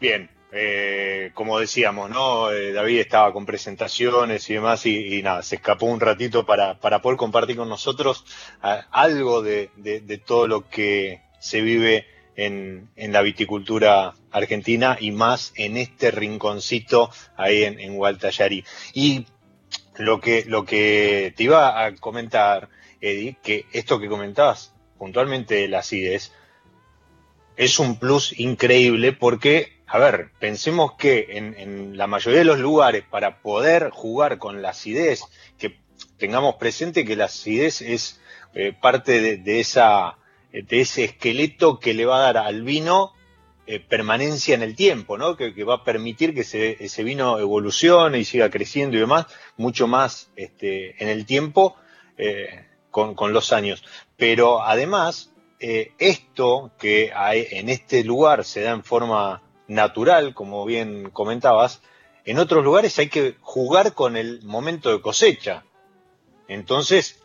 Bien. Eh, como decíamos, ¿no? Eh, David estaba con presentaciones y demás y, nada, se escapó un ratito para, para poder compartir con nosotros algo de, todo lo que se vive en, la viticultura argentina y más en este rinconcito ahí en, en Y lo que, lo que te iba a comentar, Eddie, que esto que comentabas puntualmente la acidez, es un plus increíble porque a ver, pensemos que en, la mayoría de los lugares, para poder jugar con la acidez, que tengamos presente que la acidez es eh, parte de, esa, de ese esqueleto que le va a dar al vino eh, permanencia en el tiempo, ¿no? Que, va a permitir que ese vino evolucione y siga creciendo y demás, mucho más este, en el tiempo eh, con, los años. Pero además, esto que hay en este lugar se da en forma natural, como bien comentabas, en otros lugares hay que jugar con el momento de cosecha. Entonces,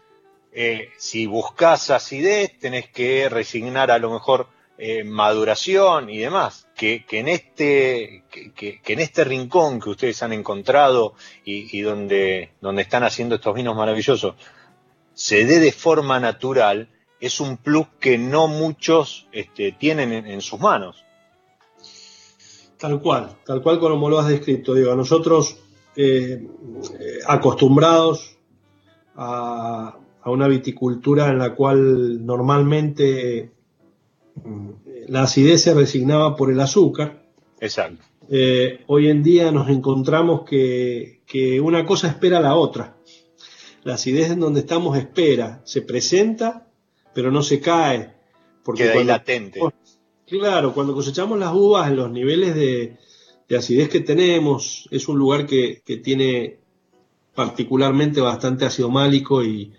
eh, si buscas acidez, tenés que resignar a lo mejor eh, maduración y demás. Que, en este, que, en este rincón que ustedes han encontrado y, donde, donde están haciendo estos vinos maravillosos, se dé de forma natural, es un plus que no muchos este, tienen en sus manos. Tal cual, tal cual como lo has descrito. Digo, a nosotros eh, eh, acostumbrados a, una viticultura en la cual normalmente la acidez se resignaba por el azúcar. Exacto. Eh, hoy en día nos encontramos que, una cosa espera a la otra. La acidez en donde estamos espera, se presenta, pero no se cae. Porque Queda ahí latente. Claro, cuando cosechamos las uvas, los niveles de, acidez que tenemos, es un lugar que, tiene particularmente bastante ácido málico y,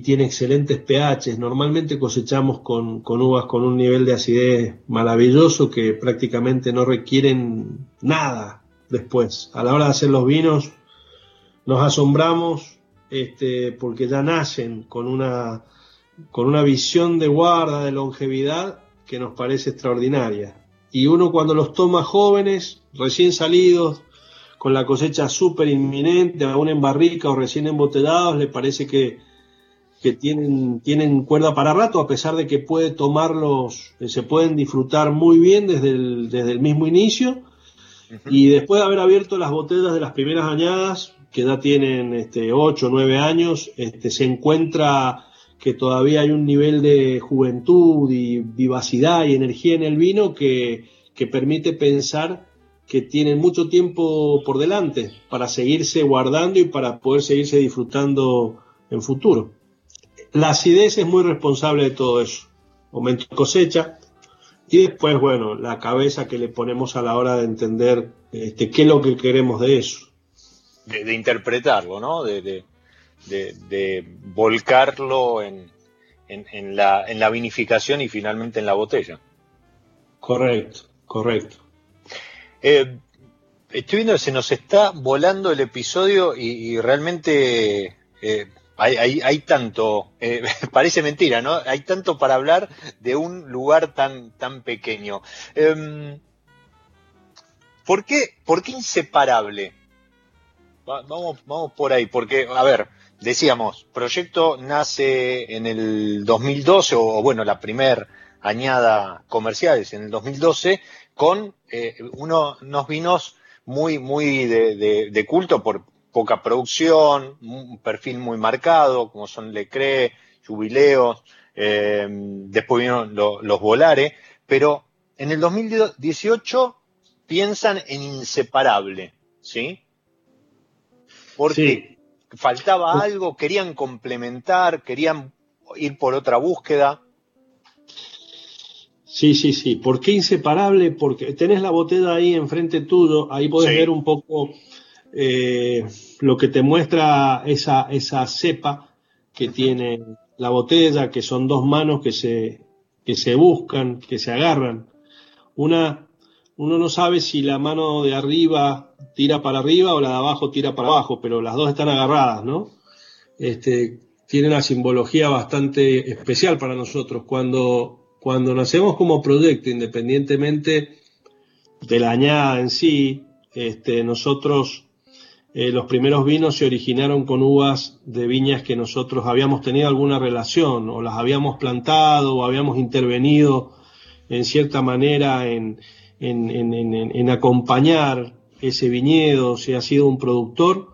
tiene excelentes pHs. Normalmente cosechamos con, uvas con un nivel de acidez maravilloso que prácticamente no requieren nada después. A la hora de hacer los vinos nos asombramos este, porque ya nacen con una, con una visión de guarda, de longevidad que nos parece extraordinaria. Y uno cuando los toma jóvenes, recién salidos, con la cosecha súper inminente, aún en barrica o recién embotellados, le parece que, que tienen, tienen cuerda para rato, a pesar de que puede tomarlos, eh, se pueden disfrutar muy bien desde el, desde el mismo inicio. Y después de haber abierto las botellas de las primeras añadas, que ya tienen este, 8 o 9 años, este, se encuentra que todavía hay un nivel de juventud y vivacidad y energía en el vino que, permite pensar que tienen mucho tiempo por delante para seguirse guardando y para poder seguirse disfrutando en futuro. La acidez es muy responsable de todo eso. Momento de cosecha y después, bueno, la cabeza que le ponemos a la hora de entender este, qué es lo que queremos de eso. De, interpretarlo, ¿no? de, de, volcarlo en, en, la, en la vinificación y finalmente en la botella. Correcto, correcto. Eh, estoy viendo que se nos está volando el episodio y, realmente eh, hay, hay, tanto, eh, <laughs> parece mentira, ¿no? Hay tanto para hablar de un lugar tan, tan pequeño. Em, ¿por, qué, ¿Por qué inseparable? vamos, vamos por ahí, porque, a ver, decíamos, proyecto nace en el 2012, o bueno, la primer añada comercial es en el 2012, con eh, unos vinos muy, muy de, culto por poca producción, un perfil muy marcado, como son Lecre, Jubileos, eh, después vinieron los Volare, pero en el 2018 piensan en inseparable, ¿sí? Porque faltaba algo, querían complementar, querían ir por otra búsqueda. Sí, sí, sí. ¿Por qué inseparable? Porque tenés la botella ahí enfrente tuyo, ahí podés ver un poco eh, lo que te muestra esa, esa cepa que tiene la botella, que son dos manos que se, que se buscan, que se agarran. Una, uno no sabe si la mano de arriba tira para arriba o la de abajo tira para abajo, pero las dos están agarradas, ¿no? Este, tiene una simbología bastante especial para nosotros. Cuando, cuando nacemos como proyecto, independientemente de la añada en sí, este, nosotros eh, los primeros vinos se originaron con uvas de viñas que nosotros habíamos tenido alguna relación o las habíamos plantado o habíamos intervenido en cierta manera en, en, acompañar ese viñedo, si ha sido un productor,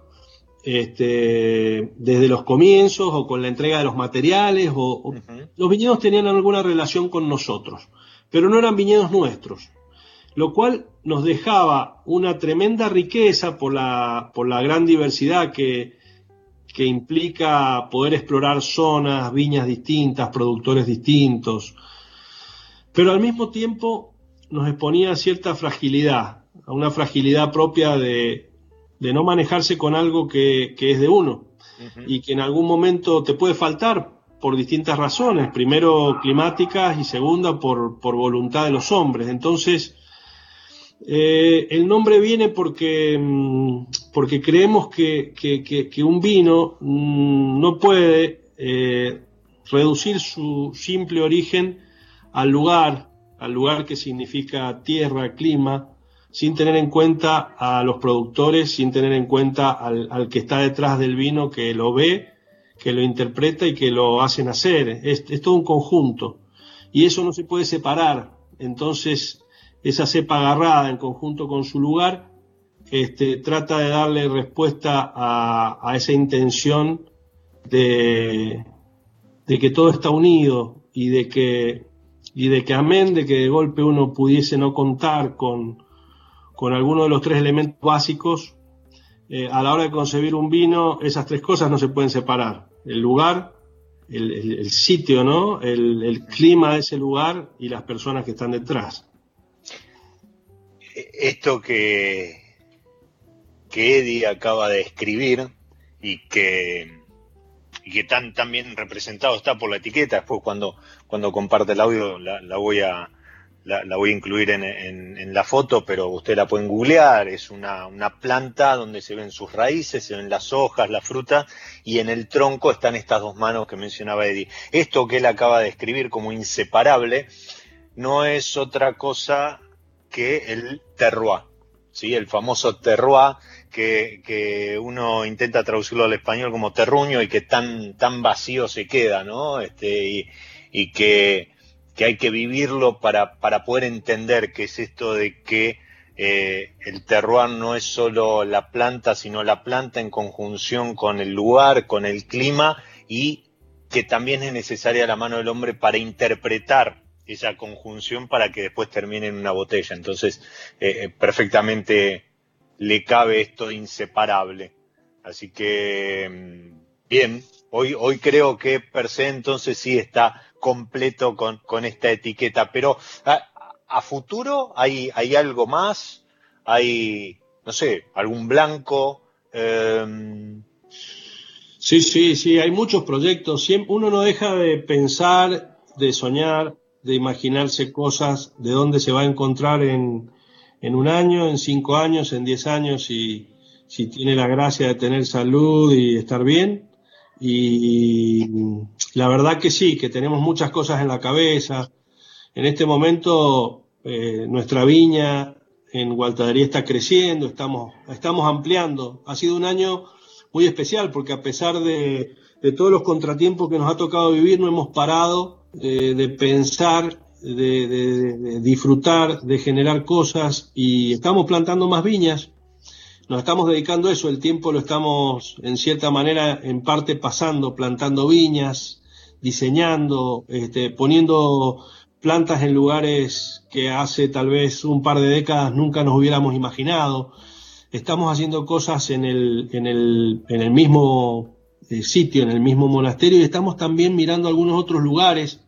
este, desde los comienzos o con la entrega de los materiales, o, los viñedos tenían alguna relación con nosotros, pero no eran viñedos nuestros lo cual nos dejaba una tremenda riqueza por la, por la gran diversidad que, que implica poder explorar zonas, viñas distintas, productores distintos, pero al mismo tiempo nos exponía a cierta fragilidad, a una fragilidad propia de, de no manejarse con algo que, que es de uno y que en algún momento te puede faltar por distintas razones, primero climáticas y segunda por, por voluntad de los hombres. Entonces, eh, el nombre viene porque, mm, porque creemos que, un vino mm, no puede eh, reducir su simple origen al lugar, al lugar que significa tierra, clima, sin tener en cuenta a los productores, sin tener en cuenta al, que está detrás del vino, que lo ve, que lo interpreta y que lo hace nacer. Es, es todo un conjunto. Y eso no se puede separar. Entonces, esa cepa agarrada en conjunto con su lugar, este, trata de darle respuesta a, esa intención de, que todo está unido y de que, y de que amén de que de golpe uno pudiese no contar con, con alguno de los tres elementos básicos, eh, a la hora de concebir un vino, esas tres cosas no se pueden separar. El lugar, el, sitio, ¿no? El, el clima de ese lugar y las personas que están detrás esto que, que Eddie acaba de escribir y que, y que tan, bien representado está por la etiqueta, después cuando, cuando comparte el audio la, voy a la, voy a incluir en, la foto, pero usted la pueden googlear, es una, una planta donde se ven sus raíces, se ven las hojas, la fruta, y en el tronco están estas dos manos que mencionaba Eddie. Esto que él acaba de escribir como inseparable, no es otra cosa que el terroir, ¿sí? el famoso terroir que, uno intenta traducirlo al español como terruño y que tan, tan vacío se queda, ¿no? Este, y, que, hay que vivirlo para, para poder entender qué es esto de que eh, el terroir no es solo la planta, sino la planta en conjunción con el lugar, con el clima y que también es necesaria la mano del hombre para interpretar esa conjunción para que después termine en una botella. Entonces, eh, eh, perfectamente le cabe esto inseparable. Así que, mm, bien, hoy, hoy creo que per se entonces sí está completo con, con esta etiqueta, pero a, futuro hay, hay algo más, hay, no sé, algún blanco. Em, sí, sí, sí, hay muchos proyectos. uno no deja de pensar, de soñar, de imaginarse cosas de dónde se va a encontrar en, en un año, en cinco años, en diez años, y si tiene la gracia de tener salud y estar bien. Y la verdad que sí, que tenemos muchas cosas en la cabeza. En este momento eh, nuestra viña en Gualtadería está creciendo, estamos, estamos ampliando. Ha sido un año muy especial porque a pesar de, de todos los contratiempos que nos ha tocado vivir, no hemos parado de, pensar, de, disfrutar, de generar cosas y estamos plantando más viñas. Nos estamos dedicando a eso, el tiempo lo estamos en cierta manera en parte pasando, plantando viñas, diseñando, este, poniendo plantas en lugares que hace tal vez un par de décadas nunca nos hubiéramos imaginado. Estamos haciendo cosas en el, en el, en el mismo eh, sitio, en el mismo monasterio, y estamos también mirando algunos otros lugares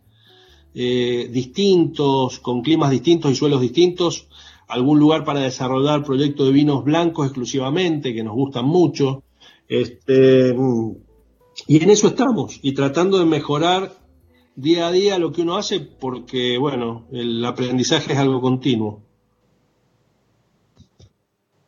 eh, distintos, con climas distintos y suelos distintos, algún lugar para desarrollar proyectos de vinos blancos exclusivamente, que nos gustan mucho, Este, y en eso estamos, y tratando de mejorar día a día lo que uno hace, porque, bueno, el aprendizaje es algo continuo.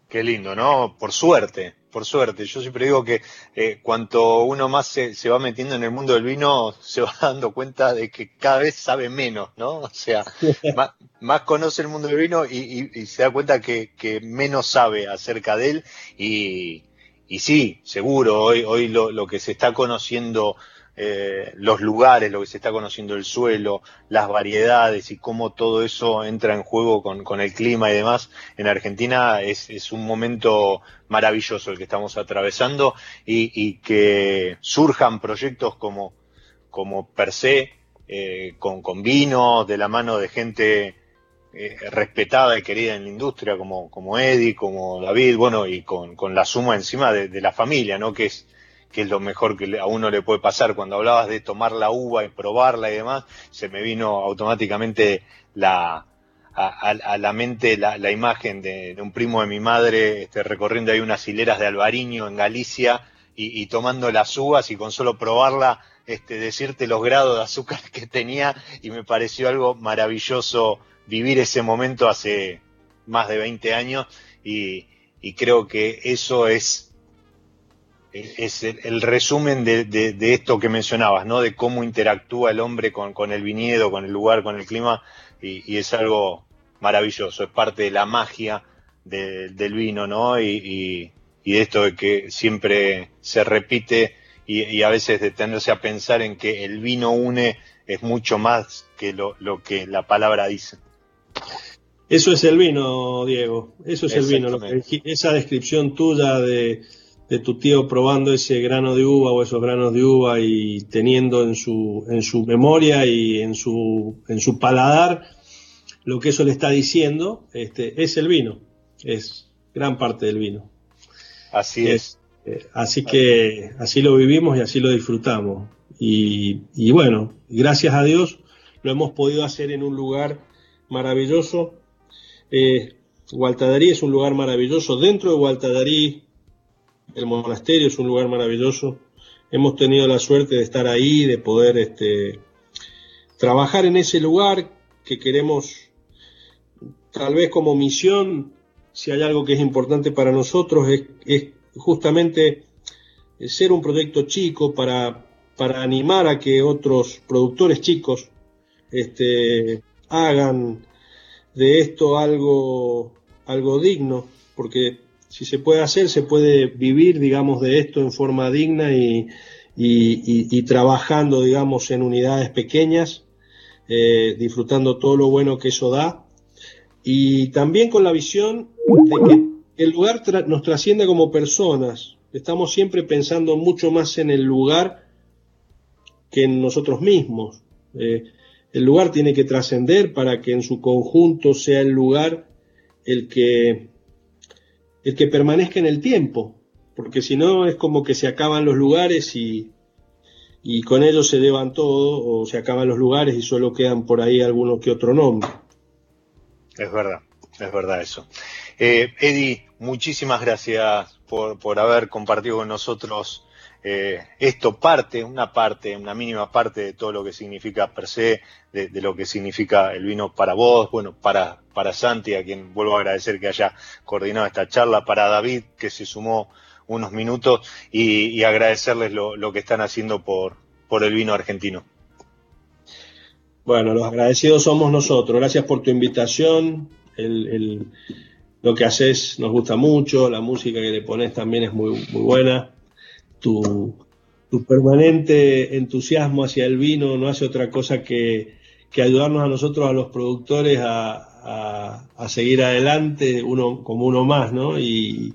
Qué lindo, ¿no? Por suerte, por suerte. Yo siempre digo que eh, cuanto uno más se, va metiendo en el mundo del vino, se va <laughs> dando cuenta de que cada vez sabe menos, ¿no? O sea, <laughs> más, conoce el mundo del vino y, se da cuenta que, menos sabe acerca de él. Y, sí, seguro, hoy, hoy lo, lo que se está conociendo eh, los lugares, lo que se está conociendo el suelo, las variedades y cómo todo eso entra en juego con, el clima y demás, en Argentina es, un momento maravilloso el que estamos atravesando y, que surjan proyectos como, como per se, eh, con, con vino, de la mano de gente eh, respetada y querida en la industria como, como Eddie, como David, bueno, y con, la suma encima de, de la familia, ¿no? Que es que es lo mejor que a uno le puede pasar. Cuando hablabas de tomar la uva y probarla y demás, se me vino automáticamente a, la mente la, imagen de, un primo de mi madre este, recorriendo ahí unas hileras de albariño en Galicia y, tomando las uvas y con solo probarla este, decirte los grados de azúcar que tenía y me pareció algo maravilloso vivir ese momento hace más de 20 años y creo que eso es es el, resumen de, esto que mencionabas, ¿no? De cómo interactúa el hombre con, el viñedo, con el lugar, con el clima, y, es algo maravilloso, es parte de la magia del vino, ¿no? Y, de esto de que siempre se repite y, a veces detenerse a pensar en que el vino une es mucho más que lo, que la palabra dice. Eso es el vino, Diego, eso es el vino, esa descripción tuya de de tu tío probando ese grano de uva o esos granos de uva y teniendo en su, en su memoria y en su, en su paladar lo que eso le está diciendo, este, es el vino, es gran parte del vino. Así es. Eh, así que así lo vivimos y así lo disfrutamos. Y, y bueno, gracias a Dios lo hemos podido hacer en un lugar maravilloso. Eh, Gualtadarí es un lugar maravilloso. Dentro de Gualtadarí el monasterio es un lugar maravilloso. Hemos tenido la suerte de estar ahí, de poder este, trabajar en ese lugar que queremos, tal vez como misión, si hay algo que es importante para nosotros, es, justamente ser un proyecto chico para, para animar a que otros productores chicos este, hagan de esto algo, algo digno, porque si se puede hacer, se puede vivir, digamos, de esto en forma digna y, trabajando, digamos, en unidades pequeñas, eh, disfrutando todo lo bueno que eso da. Y también con la visión de que el lugar nos trascienda como personas. Estamos siempre pensando mucho más en el lugar que en nosotros mismos. Eh, el lugar tiene que trascender para que en su conjunto sea el lugar el que el que permanezca en el tiempo, porque si no es como que se acaban los lugares y, y con ellos se deban todo, o se acaban los lugares y solo quedan por ahí alguno que otro nombre. Es verdad, es verdad eso. Eh, Eddie, muchísimas gracias por, por haber compartido con nosotros eh, esto parte, una parte, una mínima parte de todo lo que significa per se, de, lo que significa el vino para vos, bueno, para, para Santi, a quien vuelvo a agradecer que haya coordinado esta charla, para David, que se sumó unos minutos, y, agradecerles lo, que están haciendo por, el vino argentino. Bueno, los agradecidos somos nosotros. Gracias por tu invitación. lo que haces nos gusta mucho. La música que le pones también es muy, muy buena tu, permanente entusiasmo hacia el vino no hace otra cosa que, ayudarnos a nosotros, a los productores, a, seguir adelante, uno como uno más, ¿no? Y,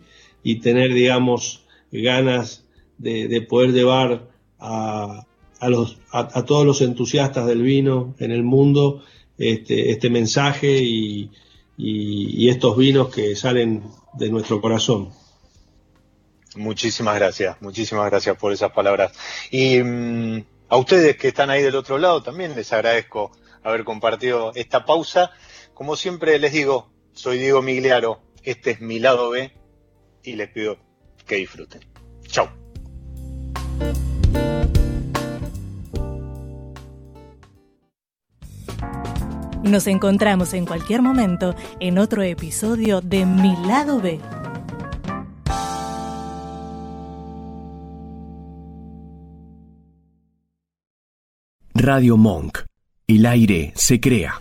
tener, digamos, ganas de, poder llevar a, los, a, todos los entusiastas del vino en el mundo este, este mensaje y estos vinos que salen de nuestro corazón. Muchísimas gracias, muchísimas gracias por esas palabras. Y mm, a ustedes que están ahí del otro lado también les agradezco haber compartido esta pausa. Como siempre les digo, soy Diego Migliaro, este es mi lado B y les pido que disfruten. Chao. Nos encontramos en cualquier momento en otro episodio de Mi lado B. Radio Monk. El aire se crea.